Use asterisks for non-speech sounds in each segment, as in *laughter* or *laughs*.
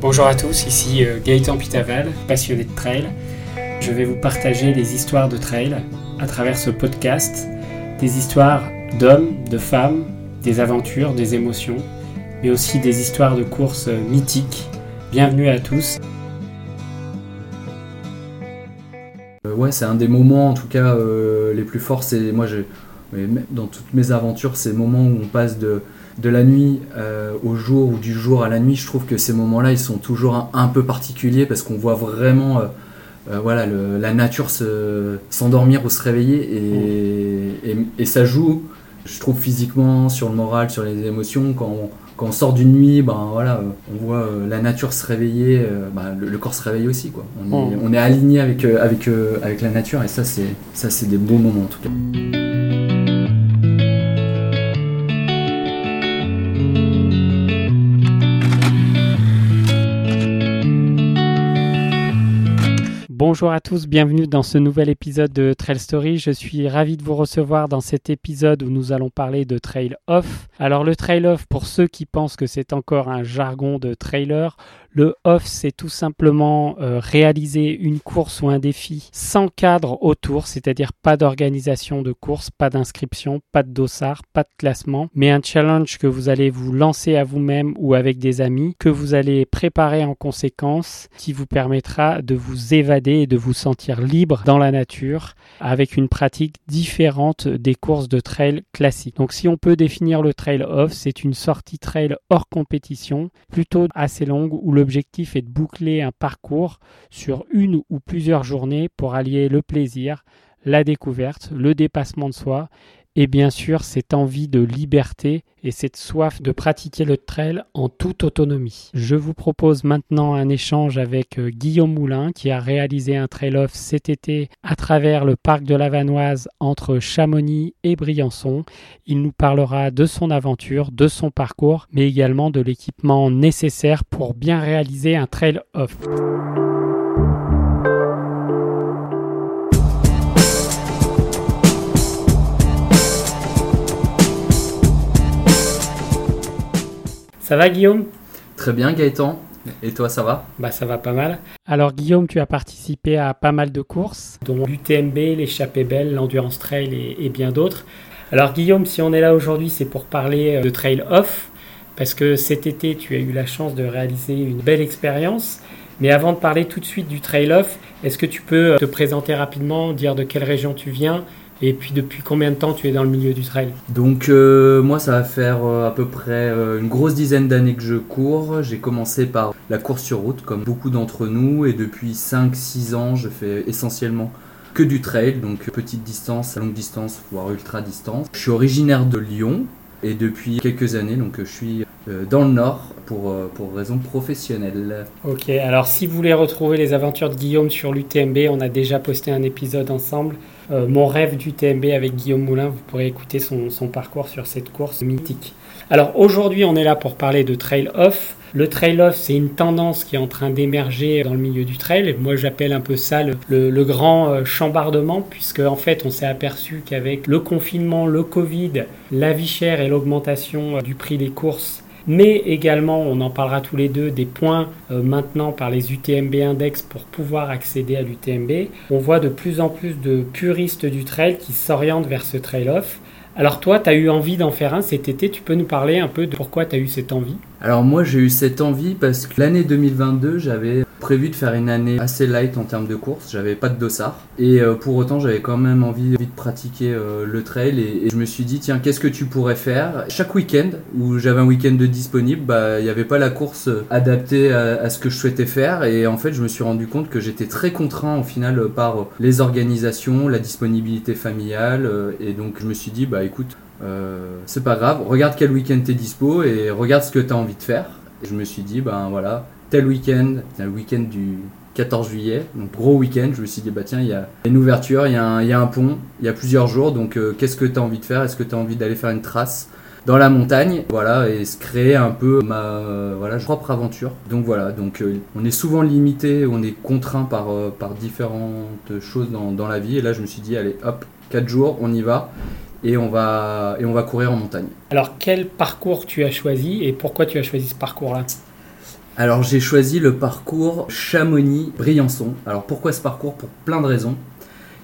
Bonjour à tous, ici euh, Gaëtan Pitaval, passionné de trail. Je vais vous partager des histoires de trail à travers ce podcast, des histoires d'hommes, de femmes, des aventures, des émotions, mais aussi des histoires de courses euh, mythiques. Bienvenue à tous. Euh, ouais, c'est un des moments, en tout cas, les plus forts. Moi, dans toutes mes aventures, c'est le moment où on passe de de la nuit euh, au jour ou du jour à la nuit, je trouve que ces moments-là, ils sont toujours un, peu particuliers parce qu'on voit vraiment euh, euh, voilà, la nature s'endormir ou se réveiller et, ça joue, je trouve, physiquement, sur le moral, sur les émotions. Quand on, sort d'une nuit, ben, voilà, on voit la nature se réveiller, ben, le, corps se réveille aussi. Quoi. On, est, on est aligné avec, avec, avec la nature et ça, c'est des beaux moments en tout cas. Bonjour à tous, bienvenue dans ce nouvel épisode de Trail Story. Je suis ravi de vous recevoir dans cet épisode où nous allons parler de trail off. Alors le trail off, pour ceux qui pensent que c'est encore un jargon de trailer, le off, c'est tout simplement euh, réaliser une course ou un défi sans cadre autour, c'est-à-dire pas d'organisation de course, pas d'inscription, pas de dossard, pas de classement, mais un challenge que vous allez vous lancer à vous-même ou avec des amis, que vous allez préparer en conséquence, qui vous permettra de vous évader et de vous sentir libre dans la nature avec une pratique différente des courses de trail classiques. Donc si on peut définir le trail off, c'est une sortie trail hors compétition, plutôt assez longue où l'objectif est de boucler un parcours sur une ou plusieurs journées pour allier le plaisir, la découverte, le dépassement de soi et bien sûr cette envie de liberté et cette soif de pratiquer le trail en toute autonomie. Je vous propose maintenant un échange avec euh, Guillaume Moulin qui a réalisé un trail-off cet été à travers le parc de la Vanoise entre Chamonix et Briançon. Il nous parlera de son aventure, de son parcours, mais également de l'équipement nécessaire pour bien réaliser un trail-off. Ça va Guillaume? Très bien Gaëtan. Et toi, ça va? Bah ça va pas mal. Alors Guillaume, tu as participé à pas mal de courses, dont l'UTMB, l'échappée belle, l'endurance trail et, bien d'autres. Alors Guillaume, si on est là aujourd'hui, c'est pour parler euh, de trail off, parce que cet été, tu as eu la chance de réaliser une belle expérience. Mais avant de parler tout de suite du trail off, est-ce que tu peux euh, te présenter rapidement, dire de quelle région tu viens et puis depuis combien de temps tu es dans le milieu du trail Donc euh, moi ça va faire euh, à peu près euh, une grosse dizaine d'années que je cours. J'ai commencé par la course sur route comme beaucoup d'entre nous et depuis 5-6 ans je fais essentiellement que du trail, donc petite distance, longue distance, voire ultra distance. Je suis originaire de Lyon et depuis quelques années donc je suis dans le nord pour, pour raisons professionnelles. Ok, alors si vous voulez retrouver les aventures de Guillaume sur l'UTMB, on a déjà posté un épisode ensemble. Euh, mon rêve du TMB avec Guillaume Moulin. Vous pourrez écouter son, parcours sur cette course mythique. Alors aujourd'hui, on est là pour parler de trail off. Le trail off, c'est une tendance qui est en train d'émerger dans le milieu du trail. Moi, j'appelle un peu ça le, le, grand euh, chambardement, puisque en fait, on s'est aperçu qu'avec le confinement, le Covid, la vie chère et l'augmentation euh, du prix des courses, mais également, on en parlera tous les deux, des points euh, maintenant par les UTMB Index pour pouvoir accéder à l'UTMB. On voit de plus en plus de puristes du trail qui s'orientent vers ce trail-off. Alors toi, tu as eu envie d'en faire un cet été, tu peux nous parler un peu de pourquoi tu as eu cette envie? Alors moi j'ai eu cette envie parce que l'année 2022 j'avais prévu de faire une année assez light en termes de course. J'avais pas de dossard. Et euh, pour autant, j'avais quand même envie, de pratiquer euh, le trail. Et, je me suis dit, tiens, qu'est-ce que tu pourrais faire? Chaque week-end, où j'avais un week-end de disponible, bah, il n'y avait pas la course adaptée à, ce que je souhaitais faire. Et en fait, je me suis rendu compte que j'étais très contraint au final par les organisations, la disponibilité familiale. Euh, et donc, je me suis dit, bah écoute, c'est pas grave, regarde quel week-end t'es dispo et regarde ce que tu as envie de faire. Et je me suis dit, ben voilà, tel week-end, le week-end du 14 juillet, donc gros week-end, je me suis dit, bah tiens, il y a une ouverture, il y, a un, pont, il y a plusieurs jours, donc euh, qu'est-ce que tu as envie de faire? Est-ce que tu as envie d'aller faire une trace dans la montagne, voilà, et se créer un peu ma euh, propre aventure. Donc voilà, donc euh, on est souvent limité, on est contraint par, différentes choses dans, dans, la vie, et là je me suis dit, allez, hop, 4 jours, on y va. Et on, va, et on va courir en montagne. Alors quel parcours tu as choisi et pourquoi tu as choisi ce parcours-là? Alors j'ai choisi le parcours Chamonix-Briançon. Alors pourquoi ce parcours? Pour plein de raisons.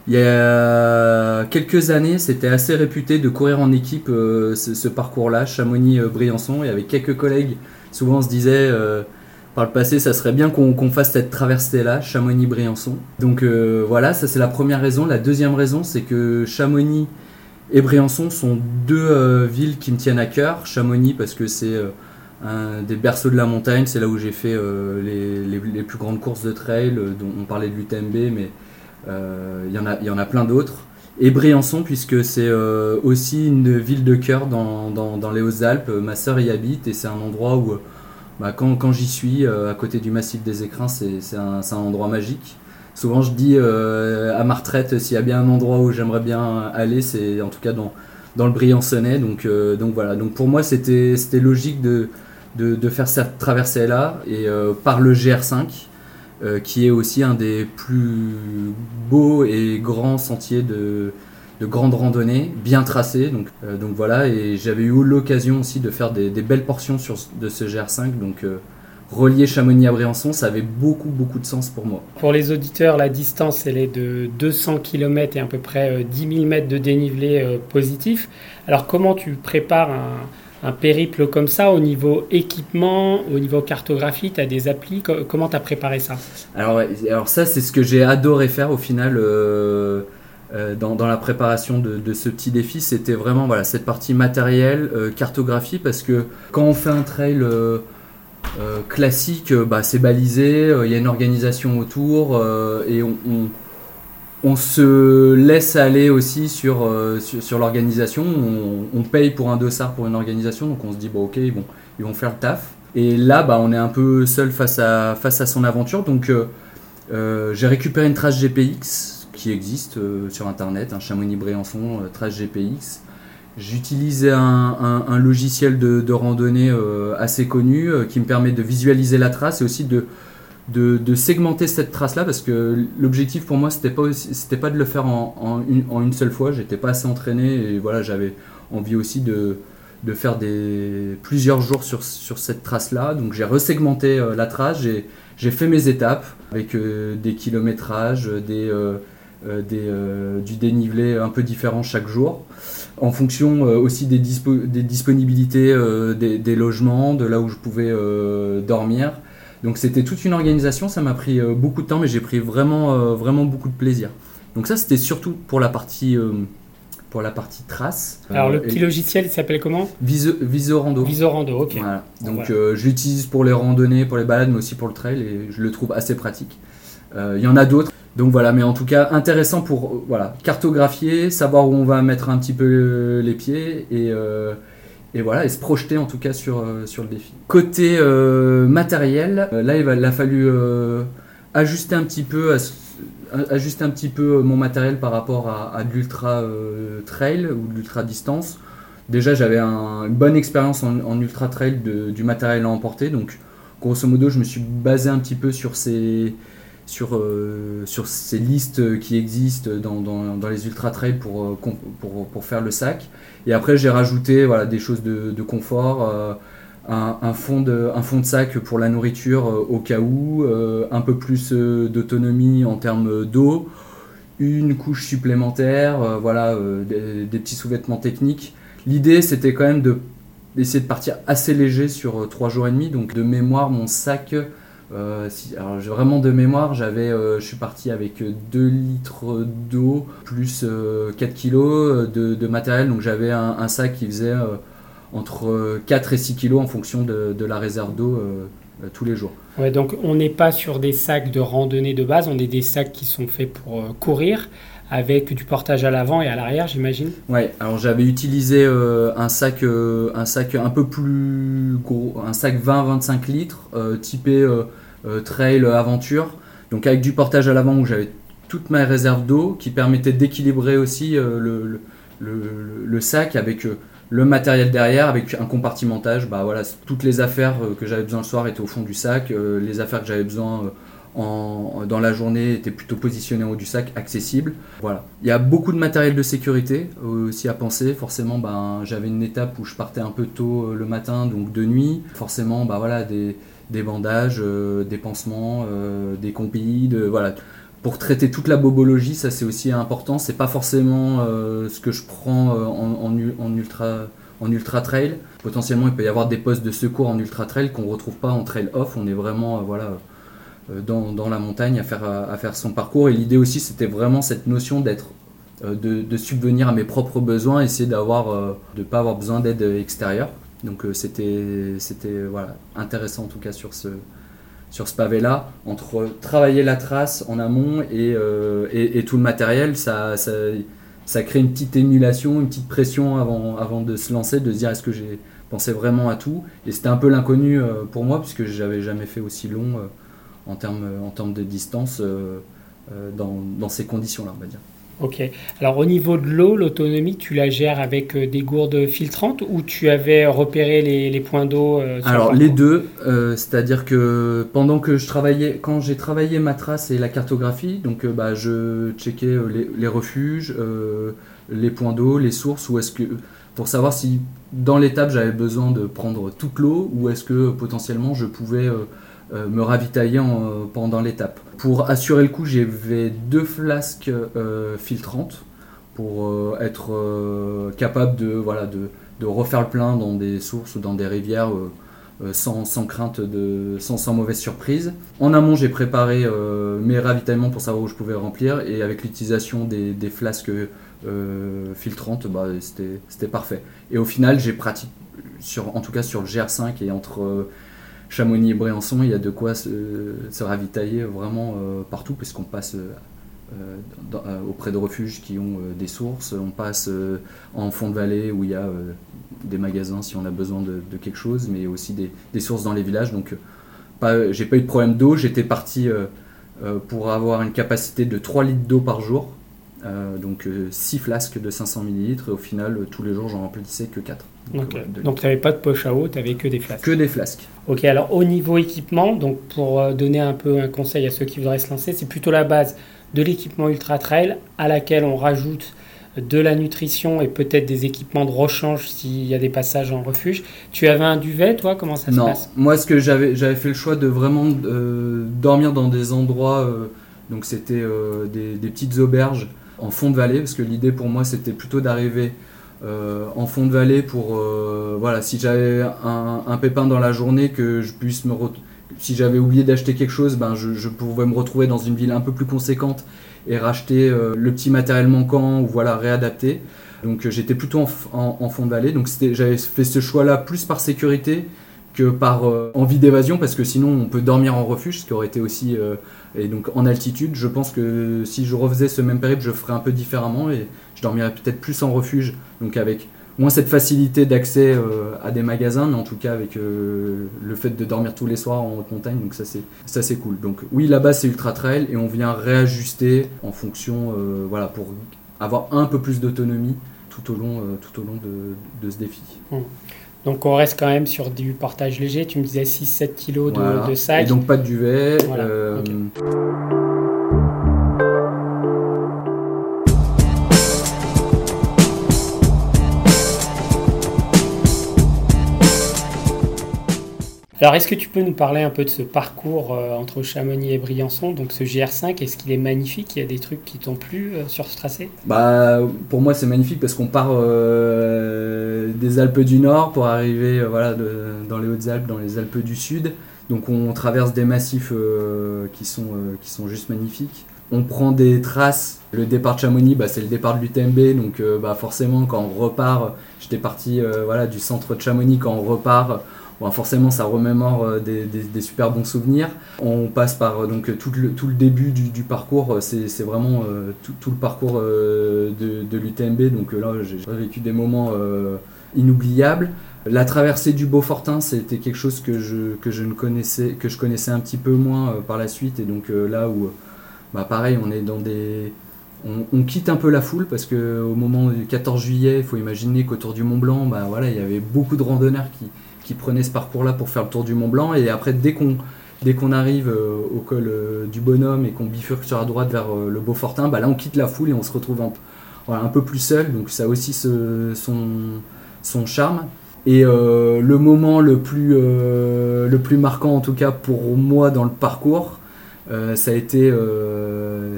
Il y a quelques années, c'était assez réputé de courir en équipe euh, ce, parcours-là, Chamonix-Briançon, et avec quelques collègues, souvent on se disait euh, par le passé, ça serait bien qu'on fasse cette traversée-là, Chamonix-Briançon. Donc euh, voilà, ça c'est la première raison. La deuxième raison, c'est que Chamonix et Briançon sont deux villes qui me tiennent à cœur. Chamonix parce que c'est des berceaux de la montagne, c'est là où j'ai fait les, les, plus grandes courses de trail, dont on parlait de l'UTMB, mais euh, il y, en a, plein d'autres. Et Briançon, puisque c'est euh, aussi une ville de cœur dans, les Hautes-Alpes. Ma sœur y habite et c'est un endroit où, bah, quand, j'y suis, euh, à côté du massif des écrins, c'est un, endroit magique. Souvent, je dis à ma retraite, s'il y a bien un endroit où j'aimerais bien aller, c'est en tout cas dans, le Briançonnais. Donc voilà. Donc pour moi, c'était logique de, de, faire cette traversée-là et par le GR5. Euh, qui est aussi un des plus beaux et grands sentiers de, de grande randonnée, bien tracé. Donc, euh, donc voilà, et j'avais eu l'occasion aussi de faire des, belles portions sur, de ce GR5. Donc euh, relier Chamonix à Briançon, ça avait beaucoup beaucoup de sens pour moi. Pour les auditeurs, la distance elle est de 200 km et à peu près 10 000 mètres de dénivelé positif. Alors comment tu prépares un un périple comme ça au niveau équipement, au niveau cartographie, tu as des applis Comment tu as préparé ça? Alors, alors ça, c'est ce que j'ai adoré faire au final euh, euh, dans, la préparation de, ce petit défi. C'était vraiment voilà, cette partie matérielle, euh, cartographie, parce que quand on fait un trail classique, bah, c'est balisé, il y a une organisation autour et on on se laisse aller aussi sur, euh, sur, l'organisation. On, paye pour un dossard pour une organisation, donc on se dit, bon, ok, vont, ils vont faire le taf. Et là, bah, on est un peu seul face à, face à son aventure. Donc, euh, euh, j'ai récupéré une trace GPX qui existe sur internet, un Chamonix-Briançon, trace GPX. J'utilise un, logiciel de randonnée assez connu qui me permet de visualiser la trace et aussi de, de, segmenter cette trace là parce que l'objectif pour moi c'était pas pas de le faire en, une, seule fois. J'étais pas assez entraîné et voilà j'avais envie aussi de, faire des plusieurs jours sur, cette trace là donc j'ai resegmenté euh, la trace. J'ai fait mes étapes avec euh, des kilométrages des, euh, du dénivelé un peu différent chaque jour en fonction aussi des, des disponibilités des, des, logements de là où je pouvais dormir donc c'était toute une organisation, ça m'a pris euh, beaucoup de temps, mais j'ai pris vraiment, euh, vraiment beaucoup de plaisir. Donc ça c'était surtout pour la partie, euh, pour la partie trace. Alors le petit logiciel il s'appelle comment? Visorando. Visorando, ok. Donc je l'utilise pour les randonnées, pour les balades, mais aussi pour le trail et je le trouve assez pratique. Il y en a d'autres. Donc voilà, mais en tout cas intéressant pour voilà cartographier, savoir où on va mettre un petit peu les pieds et et voilà, et se projeter en tout cas sur, euh, sur le défi. Côté euh, matériel, euh, là il, a fallu ajuster un petit peu un petit peu mon matériel par rapport à, de l'ultra trail ou de l'ultra distance. Déjà j'avais une bonne expérience en, ultra trail du matériel à emporter, donc grosso modo je me suis basé un petit peu sur ces, sur, sur ces listes qui existent dans, dans, les ultra trails pour, pour, pour, faire le sac. Et après, j'ai rajouté voilà, des choses de, confort, euh, un, fond de, un fond de sac pour la nourriture euh, au cas où, euh, un peu plus d'autonomie en termes d'eau, une couche supplémentaire, voilà, des, petits sous-vêtements techniques. L'idée, c'était quand même de d'essayer de partir assez léger sur 3 jours et demi. Donc de mémoire, mon sac, euh, alors vraiment de mémoire, j'avais, je suis parti avec 2 litres d'eau plus 4 kilos de, matériel, donc j'avais un, sac qui faisait entre 4 et 6 kilos en fonction de, la réserve d'eau tous les jours. Donc on n'est pas sur des sacs de randonnée de base, on est des sacs qui sont faits pour courir avec du portage à l'avant et à l'arrière, j'imagine. Ouais, alors j'avais utilisé un sac un sac un peu plus gros, un sac 20-25 litres typé euh, trail aventure. Donc avec du portage à l'avant où j'avais toute ma réserve d'eau qui permettait d'équilibrer aussi euh, le, le, sac avec euh, le matériel derrière avec un compartimentage. Bah voilà, toutes les affaires que j'avais besoin le soir étaient au fond du sac, les affaires que j'avais besoin dans la journée était plutôt positionné en haut du sac, accessible. Voilà. Il y a beaucoup de matériel de sécurité aussi à penser. Forcément, ben, j'avais une étape où je partais un peu tôt le matin, donc de nuit. Forcément, ben, voilà, des, bandages, des pansements, des compis, de, voilà pour traiter toute la bobologie, ça c'est aussi important. C'est pas forcément euh, ce que je prends euh, en, ultra, en ultra trail. Potentiellement, il peut y avoir des postes de secours en ultra trail qu'on retrouve pas en trail off. On est vraiment euh, voilà, dans, la montagne à faire, son parcours. Et l'idée aussi, c'était vraiment cette notion d'être de, subvenir à mes propres besoins, essayer d'avoir, de pas avoir besoin d'aide extérieure. Donc c'était, c'était voilà, intéressant en tout cas sur ce, sur ce pavé-là, entre travailler la trace en amont et, euh, et, tout le matériel, ça, ça, ça, crée une petite émulation, une petite pression avant, avant de se lancer, de se dire est-ce que j'ai pensé vraiment à tout? Et c'était un peu l'inconnu euh, pour moi, puisque j'avais jamais fait aussi long euh, en, termes, en termes de distance dans, dans ces conditions-là, on va dire. Ok. Alors au niveau de l'eau, l'autonomie, tu la gères avec euh, des gourdes filtrantes ou tu avais repéré les, points d'eau euh, Alors les deux, euh, c'est-à-dire que pendant que je travaillais, quand j'ai travaillé ma trace et la cartographie, donc bah, je checkais les, refuges, les points d'eau, les sources, ou est-ce que pour savoir si dans l'étape j'avais besoin de prendre toute l'eau ou est-ce que potentiellement je pouvais euh, me ravitailler euh, pendant l'étape. Pour assurer le coup, j'avais deux flasques euh, filtrantes pour être capable de, voilà, de, de, refaire le plein dans des sources ou dans des rivières sans, sans, crainte de sans, sans, mauvaise surprise. En amont, j'ai préparé mes ravitaillements pour savoir où je pouvais remplir et avec l'utilisation des, des, flasques filtrantes, bah, c'était parfait. Et au final, j'ai pratiqué, sur, en tout cas sur le GR5 et entre Chamonix et Briançon, il y a de quoi se, ravitailler vraiment euh, partout, puisqu'on passe euh, euh, auprès de refuges qui ont des sources, on passe en fond de vallée où il y a des magasins si on a besoin de, quelque chose, mais aussi des, sources dans les villages. Donc, j'ai pas eu de problème d'eau. J'étais parti pour avoir une capacité de 3 litres d'eau par jour, donc 6 flasques de 500 ml. Et au final, tous les jours, j'en remplissais que 4. Donc tu n'avais pas de poche à eau, tu n'avais que des flasques. Que des flasques. Ok, alors au niveau équipement, donc pour euh, donner un peu un conseil à ceux qui voudraient se lancer, c'est plutôt la base de l'équipement ultra trail à laquelle on rajoute de la nutrition et peut-être des équipements de rechange s'il y a des passages en refuge. Tu avais un duvet, toi? Comment ça se passe? Moi, ce que j'avais, j'avais fait le choix de vraiment euh, dormir dans des endroits, euh, donc c'était des, des, petites auberges en fond de vallée, parce que l'idée pour moi c'était plutôt d'arriver euh, en fond de vallée pour euh, voilà si j'avais un, pépin dans la journée que je puisse me si j'avais oublié d'acheter quelque chose ben je, pouvais me retrouver dans une ville un peu plus conséquente et racheter euh, le petit matériel manquant ou voilà réadapter. Donc j'étais plutôt en, fond de vallée. Donc j'avais fait ce choix là plus par sécurité que par envie d'évasion parce que sinon on peut dormir en refuge ce qui aurait été aussi et donc en altitude. Je pense que si je refaisais ce même périple je ferais un peu différemment et je dormirais peut-être plus en refuge, donc avec moins cette facilité d'accès euh, à des magasins, mais en tout cas avec euh, le fait de dormir tous les soirs en haute montagne, donc ça c'est ça c'est cool. Donc oui, là-bas c'est ultra trail et on vient réajuster en fonction, euh, voilà, pour avoir un peu plus d'autonomie tout au long tout au long de, ce défi. Hum. Donc on reste quand même sur du portage léger. Tu me disais 6-7 kg de, de, sac. Et donc pas de duvet. Alors, est-ce que tu peux nous parler un peu de ce parcours euh, entre Chamonix et Briançon, donc ce GR5 Est-ce qu'il est magnifique? Il y a des trucs qui t'ont plu euh, sur ce tracé? Bah, pour moi, c'est magnifique parce qu'on part euh, des Alpes du Nord pour arriver voilà, dans les Hautes-Alpes, dans les Alpes du Sud. Donc, on traverse des massifs qui, sont, qui sont juste magnifiques. On prend des traces. Le départ de Chamonix, bah, c'est le départ de l'UTMB. Donc, bah, forcément, quand on repart, j'étais parti voilà, du centre de Chamonix. Quand on repart, Bon, forcément, ça remémore euh, des, super bons souvenirs. On passe par euh, donc tout le, tout le début du, parcours, c'est vraiment euh, tout, le parcours de, l'UTMB. Donc là, j'ai vécu des moments inoubliables. La traversée du Beaufortin, c'était quelque chose que je, que je ne connaissais, que je connaissais un petit peu moins par la suite. Et donc là où, bah, pareil, on est dans des, on, quitte un peu la foule parce que au moment du 14 juillet, il faut imaginer qu'autour du Mont Blanc, bah voilà, il y avait beaucoup de randonneurs qui, qui prenaient ce parcours-là pour faire le tour du Mont Blanc. Et après, dès qu'on dès qu'on arrive au col du bonhomme et qu'on bifurque sur la droite vers le Beaufortin, bah là on quitte la foule et on se retrouve un, peu plus seul. Donc ça a aussi son, son charme. Et le moment le plus, le plus marquant, en tout cas pour moi dans le parcours, ça a été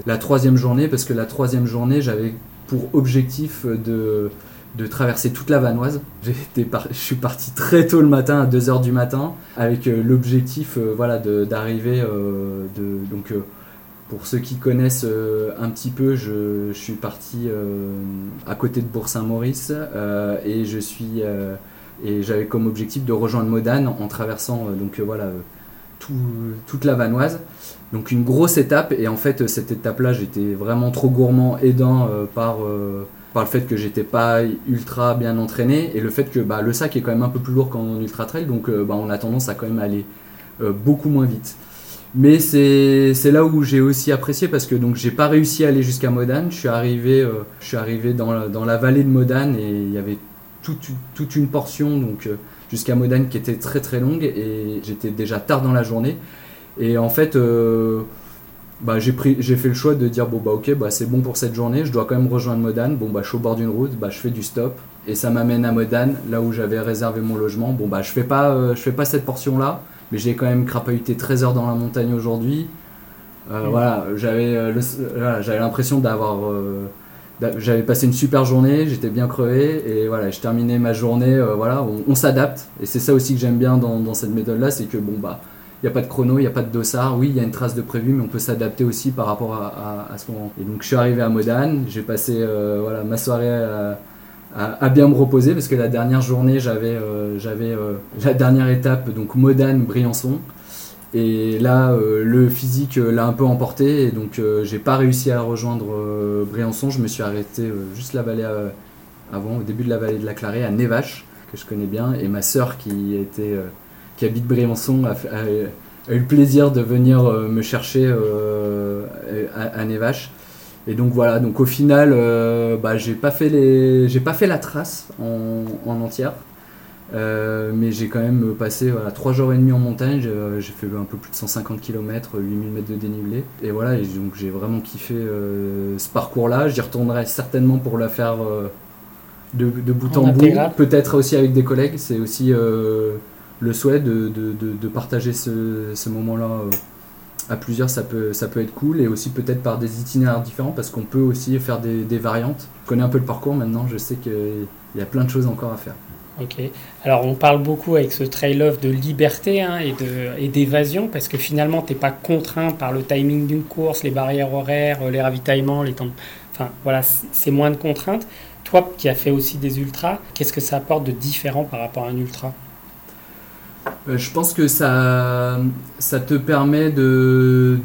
la troisième journée, parce que la troisième journée, j'avais pour objectif de, de traverser toute la Vanoise. je suis parti très tôt le matin, à 2h du matin, avec euh, l'objectif euh, voilà, d'arriver. Euh, de, donc, pour ceux qui connaissent un petit peu, je, suis parti à côté de Bourg-Saint-Maurice et je suis et j'avais comme objectif de rejoindre Modane en traversant donc voilà toute la Vanoise. Donc une grosse étape et en fait cette étape-là j'étais vraiment trop gourmand aidant par par le fait que j'étais pas ultra bien entraîné et le fait que bah, le sac est quand même un peu plus lourd qu'en ultra trail donc euh, bah, on a tendance à quand même aller euh, beaucoup moins vite. Mais c'est là où j'ai aussi apprécié parce que donc j'ai pas réussi à aller jusqu'à Modane. Je suis arrivé, euh, je suis arrivé dans, la, dans la vallée de Modane et il y avait toute, toute une portion donc jusqu'à Modane qui était très très longue et j'étais déjà tard dans la journée. Et en fait, bah, j'ai pris j'ai fait le choix de dire bon bah ok bah c'est bon pour cette journée je dois quand même rejoindre Modane bon bah je suis au bord d'une route bah je fais du stop et ça m'amène à Modane là où j'avais réservé mon logement. Bon bah je fais pas euh, je fais pas cette portion là mais j'ai quand même crapahuté 13 heures dans la montagne aujourd'hui. Euh, mm. voilà j'avais euh, j'avais l'impression d'avoir j'avais passé une super journée j'étais bien crevé et voilà je terminais ma journée voilà on, s'adapte et c'est ça aussi que j'aime bien dans, dans cette méthode là c'est que bon bah il n'y a pas de chrono, il n'y a pas de dossard. Oui, il y a une trace de prévu, mais on peut s'adapter aussi par rapport à, ce moment. Et donc je suis arrivé à Modane, j'ai passé euh, voilà, ma soirée à, bien me reposer parce que la dernière journée, j'avais euh, euh, la dernière étape, donc Modane-Briançon. Et là, le physique l'a un peu emporté et donc j'ai pas réussi à rejoindre Briançon. Je me suis arrêté juste la vallée avant, au début de la vallée de la Clarée, à Nevache, que je connais bien, et ma sœur qui était qui habite Briançon a, eu le plaisir de venir euh, me chercher euh, à, Nevache. Et donc voilà, donc au final, euh, bah, j'ai pas fait les, j'ai pas fait la trace en, entière, mais j'ai quand même passé voilà, 3 jours et demi en montagne. J'ai fait un peu plus de 150 km, 8000 mètres de dénivelé. Et voilà, et donc j'ai vraiment kiffé ce parcours-là. J'y retournerai certainement pour la faire de, bout en, bout, peut-être aussi avec des collègues. C'est aussi le souhait de, de, partager ce, ce moment-là euh, à plusieurs, ça peut, ça peut être cool, et aussi peut-être par des itinéraires différents, parce qu'on peut aussi faire des, des, variantes. Je connais un peu le parcours maintenant, je sais qu'il y a plein de choses encore à faire. Ok. Alors on parle beaucoup avec ce trail-off de liberté hein, et d'évasion, parce que finalement tu n'es pas contraint par le timing d'une course, les barrières horaires, les ravitaillements, les temps... Enfin voilà, c'est moins de contraintes. Toi qui as fait aussi des ultras, qu'est-ce que ça apporte de différent par rapport à un ultra? euh, je pense que ça, ça te permet de,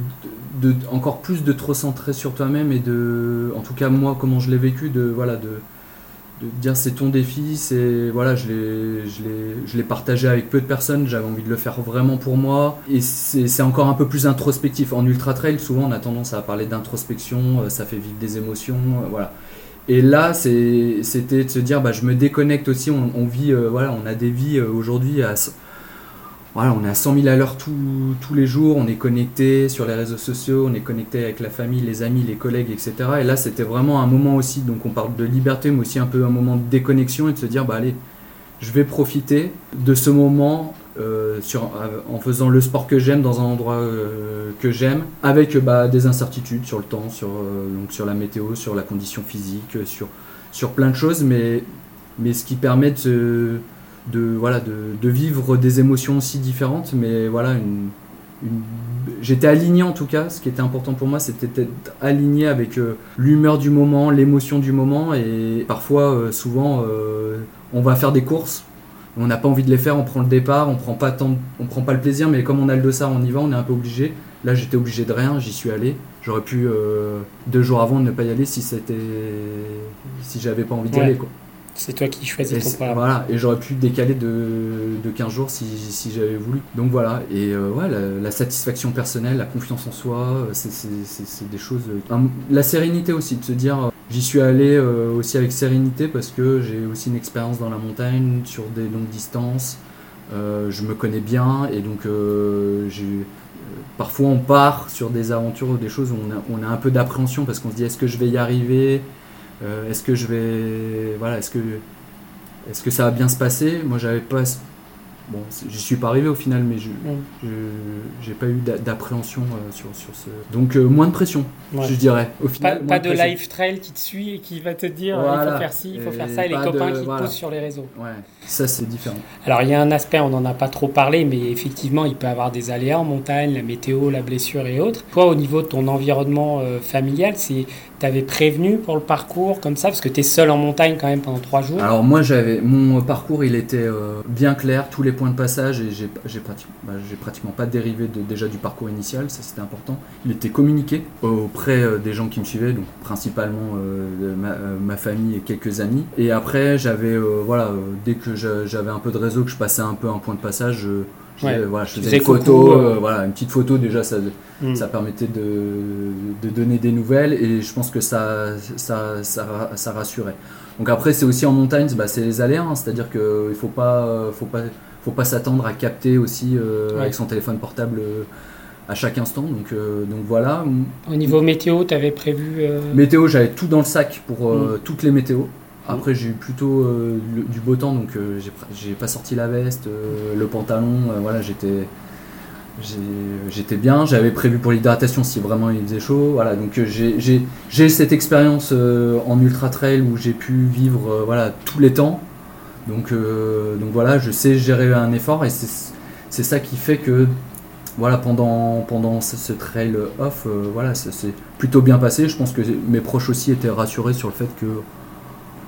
de, encore plus de te recentrer sur toi-même et de, en tout cas moi, comment je l'ai vécu, de voilà, de, de dire c'est ton défi, c'est voilà, je l'ai, je l'ai, partagé avec peu de personnes, j'avais envie de le faire vraiment pour moi et c'est, encore un peu plus introspectif. En ultra trail, souvent on a tendance à parler d'introspection, euh, ça fait vivre des émotions, euh, voilà. Et là, c'était de se dire, bah, je me déconnecte aussi. On, vit, voilà, on a des vies aujourd'hui à, voilà, on est à 100 000 à l'heure tous les jours, on est connecté sur les réseaux sociaux, on est connecté avec la famille, les amis, les collègues, etc. Et là, c'était vraiment un moment aussi, donc on parle de liberté, mais aussi un peu un moment de déconnexion et de se dire, bah allez, je vais profiter de ce moment euh, sur, en faisant le sport que j'aime dans un endroit euh, que j'aime, avec bah, des incertitudes sur le temps, sur, euh, la météo, sur la condition physique, sur, plein de choses, mais, mais ce qui permet de de, voilà, de, vivre des émotions aussi différentes, mais voilà, une, j'étais aligné en tout cas. Ce qui était important pour moi, c'était d'être aligné avec euh, l'humeur du moment, l'émotion du moment. Et parfois, euh, souvent, euh, on va faire des courses. On n'a pas envie de les faire, on prend le départ, on prend pas tant, on prend pas le plaisir, mais comme on a le dossard, on y va, on est un peu obligé. Là, j'étais obligé de rien, j'y suis allé. J'aurais pu deux jours avant ne pas y aller si c'était, si j'avais pas envie d'y aller quoi. C'est toi qui choisis ton Voilà, et j'aurais pu décaler de, de 15 jours si, si j'avais voulu. Donc voilà, et euh, ouais, la, satisfaction personnelle, la confiance en soi, euh, c'est des choses. Euh, la sérénité aussi, de se dire, j'y suis allé aussi avec sérénité parce que j'ai aussi une expérience dans la montagne sur des longues distances. je me connais bien et donc parfois on part sur des aventures ou des choses où on a, on a un peu d'appréhension parce qu'on se dit est-ce que je vais y arriver? Euh, Est-ce que je vais. Voilà, est-ce que, est que ça va bien se passer? Moi, j'avais pas. Bon, j'y suis pas arrivé au final, mais je je- j'ai pas eu d'a- d'appréhension euh, sur, sur ce. Donc, euh, moins de pression, Ouais. je dirais. Au Pas, final, pas de pression. live trail qui te suit et qui va te dire euh, il Voilà. faut faire ci, il faut faire ça, et les copains de- qui te voilà. posent sur les réseaux. Ouais, ça c'est différent. Alors il y a un aspect, on n'en a pas trop parlé, mais effectivement il peut y avoir des aléas en montagne, la météo, la blessure et autres. Toi au niveau de ton environnement euh, familial, c'est t'avais prévenu pour le parcours comme ça, parce que tu es seul en montagne quand même pendant trois jours. Alors moi j'avais mon parcours il était euh, bien clair, tous les points de passage et j'ai bah, pratiquement pas dérivé déjà du parcours initial, ça c'était important. Il était communiqué auprès euh, des gens qui me suivaient, donc principalement euh, ma, famille et quelques amis. Et après j'avais voilà dès que j'a- j'avais un peu de réseau, que je passais un peu un point de passage, Ouais. faisais- voilà, je faisais une photo, coucou, euh, euh. voilà une petite photo déjà ça Mm. ça permettait de, de donner des nouvelles et je pense que ça, ça, ça, ra- ça rassurait. Donc après, c'est aussi en montagne, bah, c'est les aléas, hein, c'est-à-dire qu'il ne faut pas, faut pas, faut pas s'attendre à capter aussi euh, Ouais. avec son téléphone portable euh, à chaque instant. Donc, euh, donc voilà. Au niveau météo, tu avais prévu. euh, Météo, j'avais tout dans le sac pour Mm. euh, toutes les météos. Après, j'ai eu plutôt euh, du beau temps, donc euh, j'ai pas sorti la veste, euh, le pantalon, voilà, j'étais j'étais bien. J'avais prévu pour l'hydratation si vraiment il faisait chaud. Voilà, donc j'ai- cette expérience en ultra trail où j'ai pu vivre voilà tous les temps. Donc donc voilà, je sais gérer un effort et c'est c'est ça qui fait que voilà pendant pendant ce, trail off, euh, voilà, ça s'est plutôt bien passé. Je pense que mes proches aussi étaient rassurés sur le fait que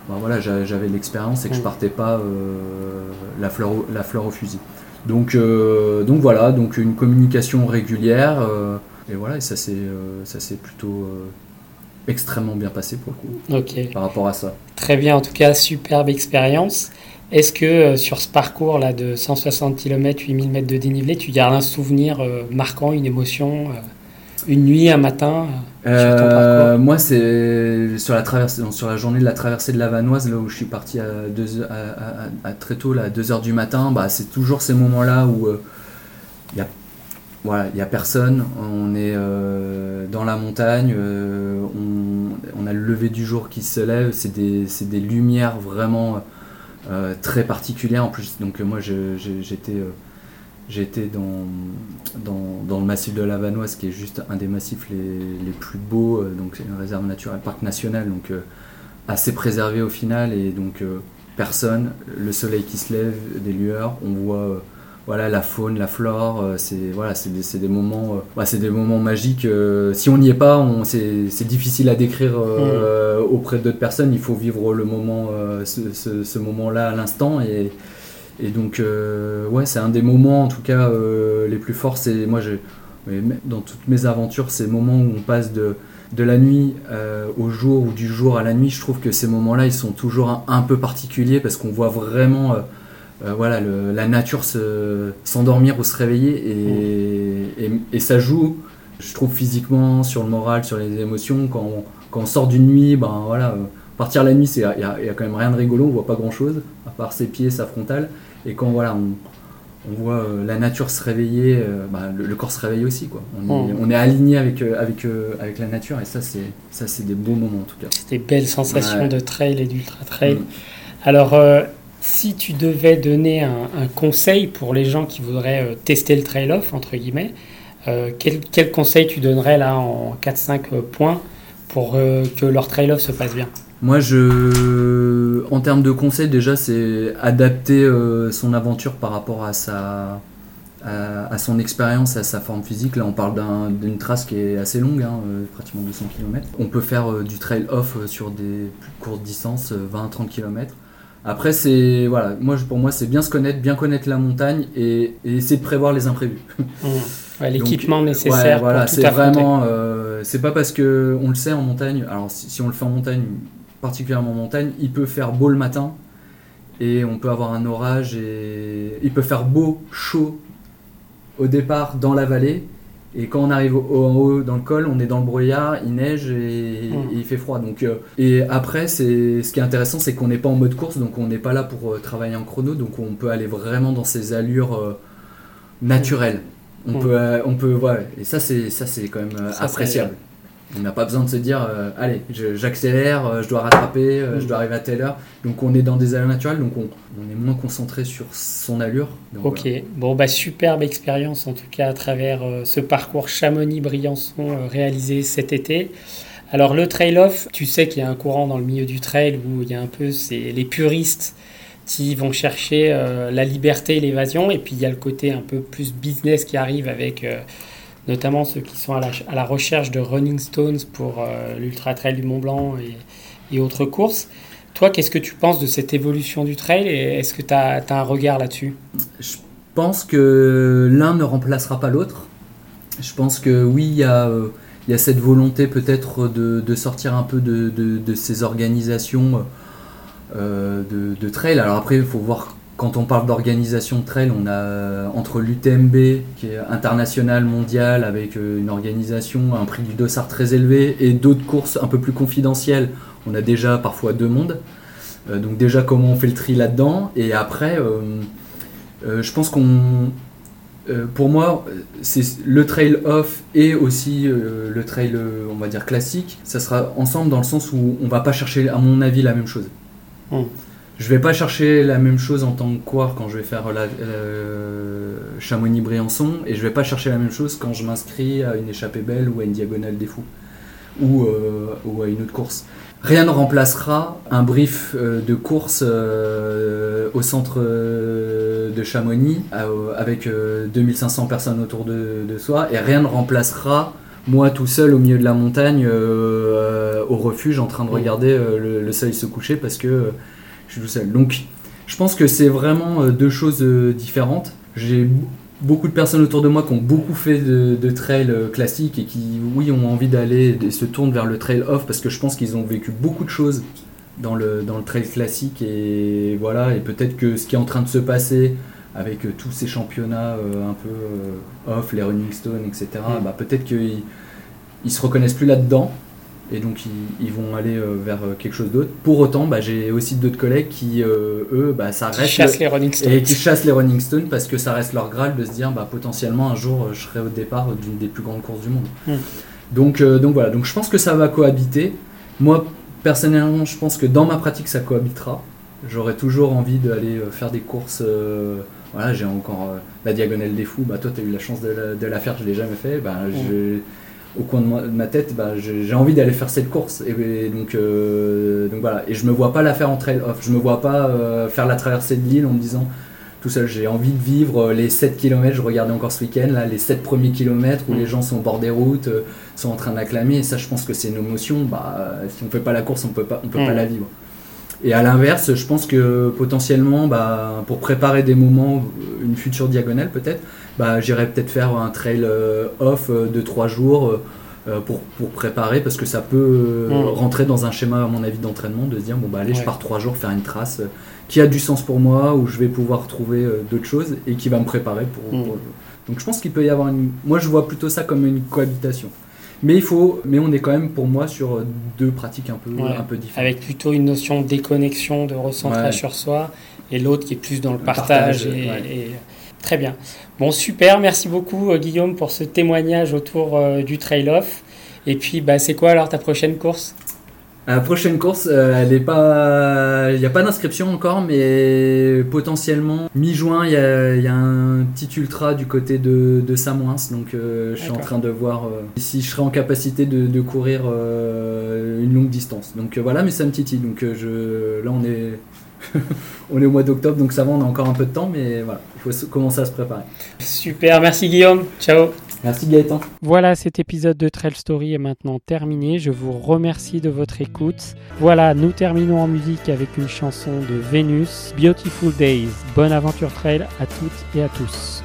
ben voilà, j'a- j'avais l'expérience et que je Mm. partais pas euh, la, fleur au, la fleur au fusil. Donc, euh, donc voilà, donc une communication régulière. euh, et voilà, et ça s'est plutôt extrêmement bien passé pour le coup, Ok, par rapport à ça. très bien. En tout cas, superbe expérience. Est-ce que euh, sur ce parcours là de 160 km, 8000 mètres de dénivelé, tu gardes un souvenir euh, marquant, une émotion, euh, une nuit, un matin euh, sur ton Euh, parcours moi, c'est sur la traversée, sur la journée de la traversée de la Vanoise, là où je suis parti à, deux, à, à- à- très tôt, là, à 2 heures du matin. Bah, c'est toujours ces moments-là où il y a voilà, il y a personne. On est euh, dans la montagne. euh, on, on a le lever du jour qui se lève. C'est des, c'est des lumières vraiment euh, très particulières. En plus, donc euh, moi, j'étais euh, J'étais dans, dans, dans le massif de la Vanoise, qui est juste un des massifs les, les plus beaux. euh, Donc, c'est une réserve naturelle, parc national, donc euh, assez préservé au final. Et donc, euh, personne, le soleil qui se lève, des lueurs, on voit euh, voilà, la faune, la flore. euh, c'est voilà, c'est des, c'est des moments, euh, c'est des moments magiques. euh, si on n'y est pas, c'est, c'est difficile à décrire euh, auprès d'autres personnes. Il faut vivre le moment, euh, ce, ce- ce moment-là à l'instant. Et, et donc, euh, ouais, c'est un des moments, en tout cas, euh, les plus forts. C'est moi, j'ai, dans toutes mes aventures, ces moments où on passe de, de la nuit euh, au jour ou du jour à la nuit, je trouve que ces moments-là, ils sont toujours un, un peu particuliers parce qu'on voit vraiment, voilà, le- la nature se, s'endormir ou se réveiller et, et, et ça joue, je trouve physiquement, sur le moral, sur les émotions. Quand on, quand on sort d'une nuit, ben voilà. Partir la nuit, il n'y a, y a quand même rien de rigolo, on voit pas grand chose, à part ses pieds, sa frontale. Et quand voilà, on, on voit euh, la nature se réveiller, euh, bah, le, le corps se réveille aussi. Quoi. On, est, Mm. on est aligné avec, euh, avec, avec la nature et ça, c'est, ça, c'est des beaux moments en tout cas. C'est des belles sensations Ouais. de trail et d'ultra trail. Mm. Alors, euh, si tu devais donner un, un conseil pour les gens qui voudraient tester le trail off, entre guillemets, euh, quel, quel conseil tu donnerais là en 4-5 euh, points pour euh, que leur trail off se passe bien Moi, je, en termes de conseils, déjà, c'est adapter euh, son aventure par rapport à sa, à, son expérience, à sa forme physique. Là, on parle d'un- d'une trace qui est assez longue, hein, euh, pratiquement 200 km. On peut faire du trail off sur des plus courtes distances, 20-30 km. Après, c'est voilà, moi, pour moi, c'est bien se connaître, bien connaître la montagne et, et essayer de prévoir les imprévus. *laughs* Mm. Ouais, L'équipement nécessaire ouais, voilà, c'est vraiment. euh, c'est pas parce que on le sait en montagne. Alors si, si on le fait en montagne, particulièrement en montagne, il peut faire beau le matin et on peut avoir un orage et il peut faire beau, chaud au départ dans la vallée. Et quand on arrive au- en haut dans le col, on est dans le brouillard, il neige et, Mm. et il fait froid. Donc, euh, et après, c'est ce qui est intéressant, c'est qu'on n'est pas en mode course, donc on n'est pas là pour euh, travailler en chrono, donc on peut aller vraiment dans ces allures euh, naturelles. On Mm. peut, on peut, ouais. Et ça, c'est, ça, c'est quand même Ça, appréciable. On n'a pas besoin de se dire, euh, allez, j'accélère, euh, je dois rattraper, euh, Mm. je dois arriver à telle heure. Donc on est dans des allures naturelles, donc on, on est moins concentré sur son allure. Donc, Ok, bon bah superbe expérience en tout cas à travers ce parcours Chamonix-Briançon réalisé cet été. Alors le trail-off, tu sais qu'il y a un courant dans le milieu du trail où il y a un peu les puristes qui vont chercher la liberté et l'évasion et puis il y a le côté un peu plus business qui arrive avec notamment ceux qui sont à la, à la recherche de running stones pour euh, l'ultra trail du Mont Blanc et, et autres courses. Toi, qu'est-ce que tu penses de cette évolution du trail et est-ce que tu as, un regard là-dessus? Je pense que l'un ne remplacera pas l'autre. Je pense que oui, il y a, y a cette volonté peut-être de, de sortir un peu de, de- ces organisations euh, de trail. Alors après, il faut voir, quand on parle d'organisation trail, on a euh, entre l'UTMB, qui est international, mondial, avec euh, une organisation, un prix du dossard très élevé, et d'autres courses un peu plus confidentielles, on a déjà parfois deux mondes. Euh, donc déjà, comment on fait le tri là-dedans Et après... je pense qu'on. pour moi, c'est le trail off et aussi le trail, on va dire classique. Ça sera ensemble dans le sens où on va pas chercher, à mon avis, la même chose. Mm. Je vais pas chercher la même chose en tant que coureur quand je vais faire la, euh, Chamonix-Briançon et je vais pas chercher la même chose quand je m'inscris à une échappée belle ou à une diagonale des fous ou, euh, ou à une autre course. Rien ne remplacera un brief euh, de course euh, au centre euh, de Chamonix avec euh, 2500 personnes autour de, de soi et rien ne remplacera moi tout seul au milieu de la montagne euh, au refuge en train de Mm. regarder euh, le, le soleil se coucher parce que je suis tout seul. Donc je pense que c'est vraiment euh, deux choses euh, différentes. J'ai beaucoup de personnes autour de moi qui ont beaucoup fait de, de trail euh, classique et qui, oui, ont envie d'aller et se tournent vers le trail off parce que je pense qu'ils ont vécu beaucoup de choses dans le, dans le trail classique et voilà, et peut-être que ce qui est en train de se passer avec tous ces championnats euh, un peu euh, off, les Running Stones, etc., Mm. bah, peut-être qu'ils ils se reconnaissent plus là-dedans et donc ils, ils vont aller euh, vers euh, quelque chose d'autre. Pour autant, bah, j'ai aussi d'autres collègues qui, euh, eux, bah, ça Qui reste chassent les Rolling Stones et qui chassent les Rolling Stones parce que ça reste leur graal de se dire bah, potentiellement un jour je serai au départ d'une des plus grandes courses du monde. Mm. Donc, euh, donc voilà, donc je pense que ça va cohabiter. Moi personnellement, je pense que dans ma pratique ça cohabitera. J'aurais toujours envie d'aller faire des courses. voilà, j'ai encore la diagonale des fous. Bah toi, tu as eu la chance de la, de la faire, je l'ai jamais fait. Bah, je- au coin de, ma tête, bah, j'ai envie d'aller faire cette course. Et, donc, euh, donc voilà. Et je me vois pas la faire en trail off. Je me vois pas euh, faire la traversée de l'île en me disant tout seul, j'ai envie de vivre euh, les 7 km. Je regardais encore ce week-end, là, les 7 premiers kilomètres où Mm. les gens sont au bord des routes, euh, sont en train d'acclamer. Et ça, je pense que c'est une émotion. Bah, si on fait pas la course, on peut pas, on peut Mm. pas la vivre. Et à l'inverse, je pense que potentiellement, bah, pour préparer des moments, une future diagonale peut-être, bah, j'irai peut-être faire un trail euh, off euh, de 3 jours euh, pour, pour préparer, parce que ça peut Mm. rentrer dans un schéma, à mon avis, d'entraînement, de se dire, bon, bah, allez, je pars 3 jours faire une trace qui a du sens pour moi, où je vais pouvoir trouver d'autres choses et qui va me préparer pour, Mm. pour- Donc je pense qu'il peut y avoir une... Moi, je vois plutôt ça comme une cohabitation. Mais il faut, mais on est quand même pour moi sur deux pratiques un peu, Ouais. un peu différentes. avec plutôt une notion de déconnexion, de recentrage Ouais. sur soi, et l'autre qui est plus dans le Le partage. partage, et, et- Très bien. Bon, super. Merci beaucoup, euh, Guillaume, pour ce témoignage autour euh, du trail-off. Et puis, bah, c'est quoi alors ta prochaine course? La prochaine course, euh, elle est pas, il n'y a pas d'inscription encore, mais potentiellement mi-juin, il y a, il y a un petit ultra du côté de, de Samoins, donc euh, je suis en train de voir euh, si je serai en capacité de, de courir euh, une longue distance. Donc euh, voilà, mais ça me titille. Donc euh, je, là on est, *laughs* on est au mois d'octobre, donc ça va, on a encore un peu de temps, mais voilà, il faut commencer à se préparer. Super. Merci, Guillaume. Ciao. Merci Gaëtan. Voilà, cet épisode de Trail Story est maintenant terminé. Je vous remercie de votre écoute. Voilà, nous terminons en musique avec une chanson de Vénus, Beautiful Days. Bonne aventure trail à toutes et à tous.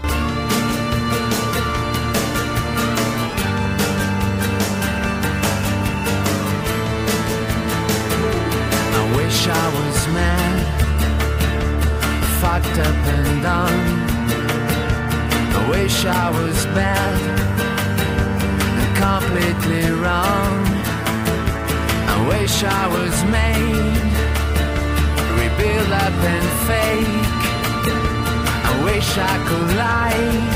Fucked up and done. I wish I was bad and completely wrong. I wish I was made, rebuild up and fake. I wish I could lie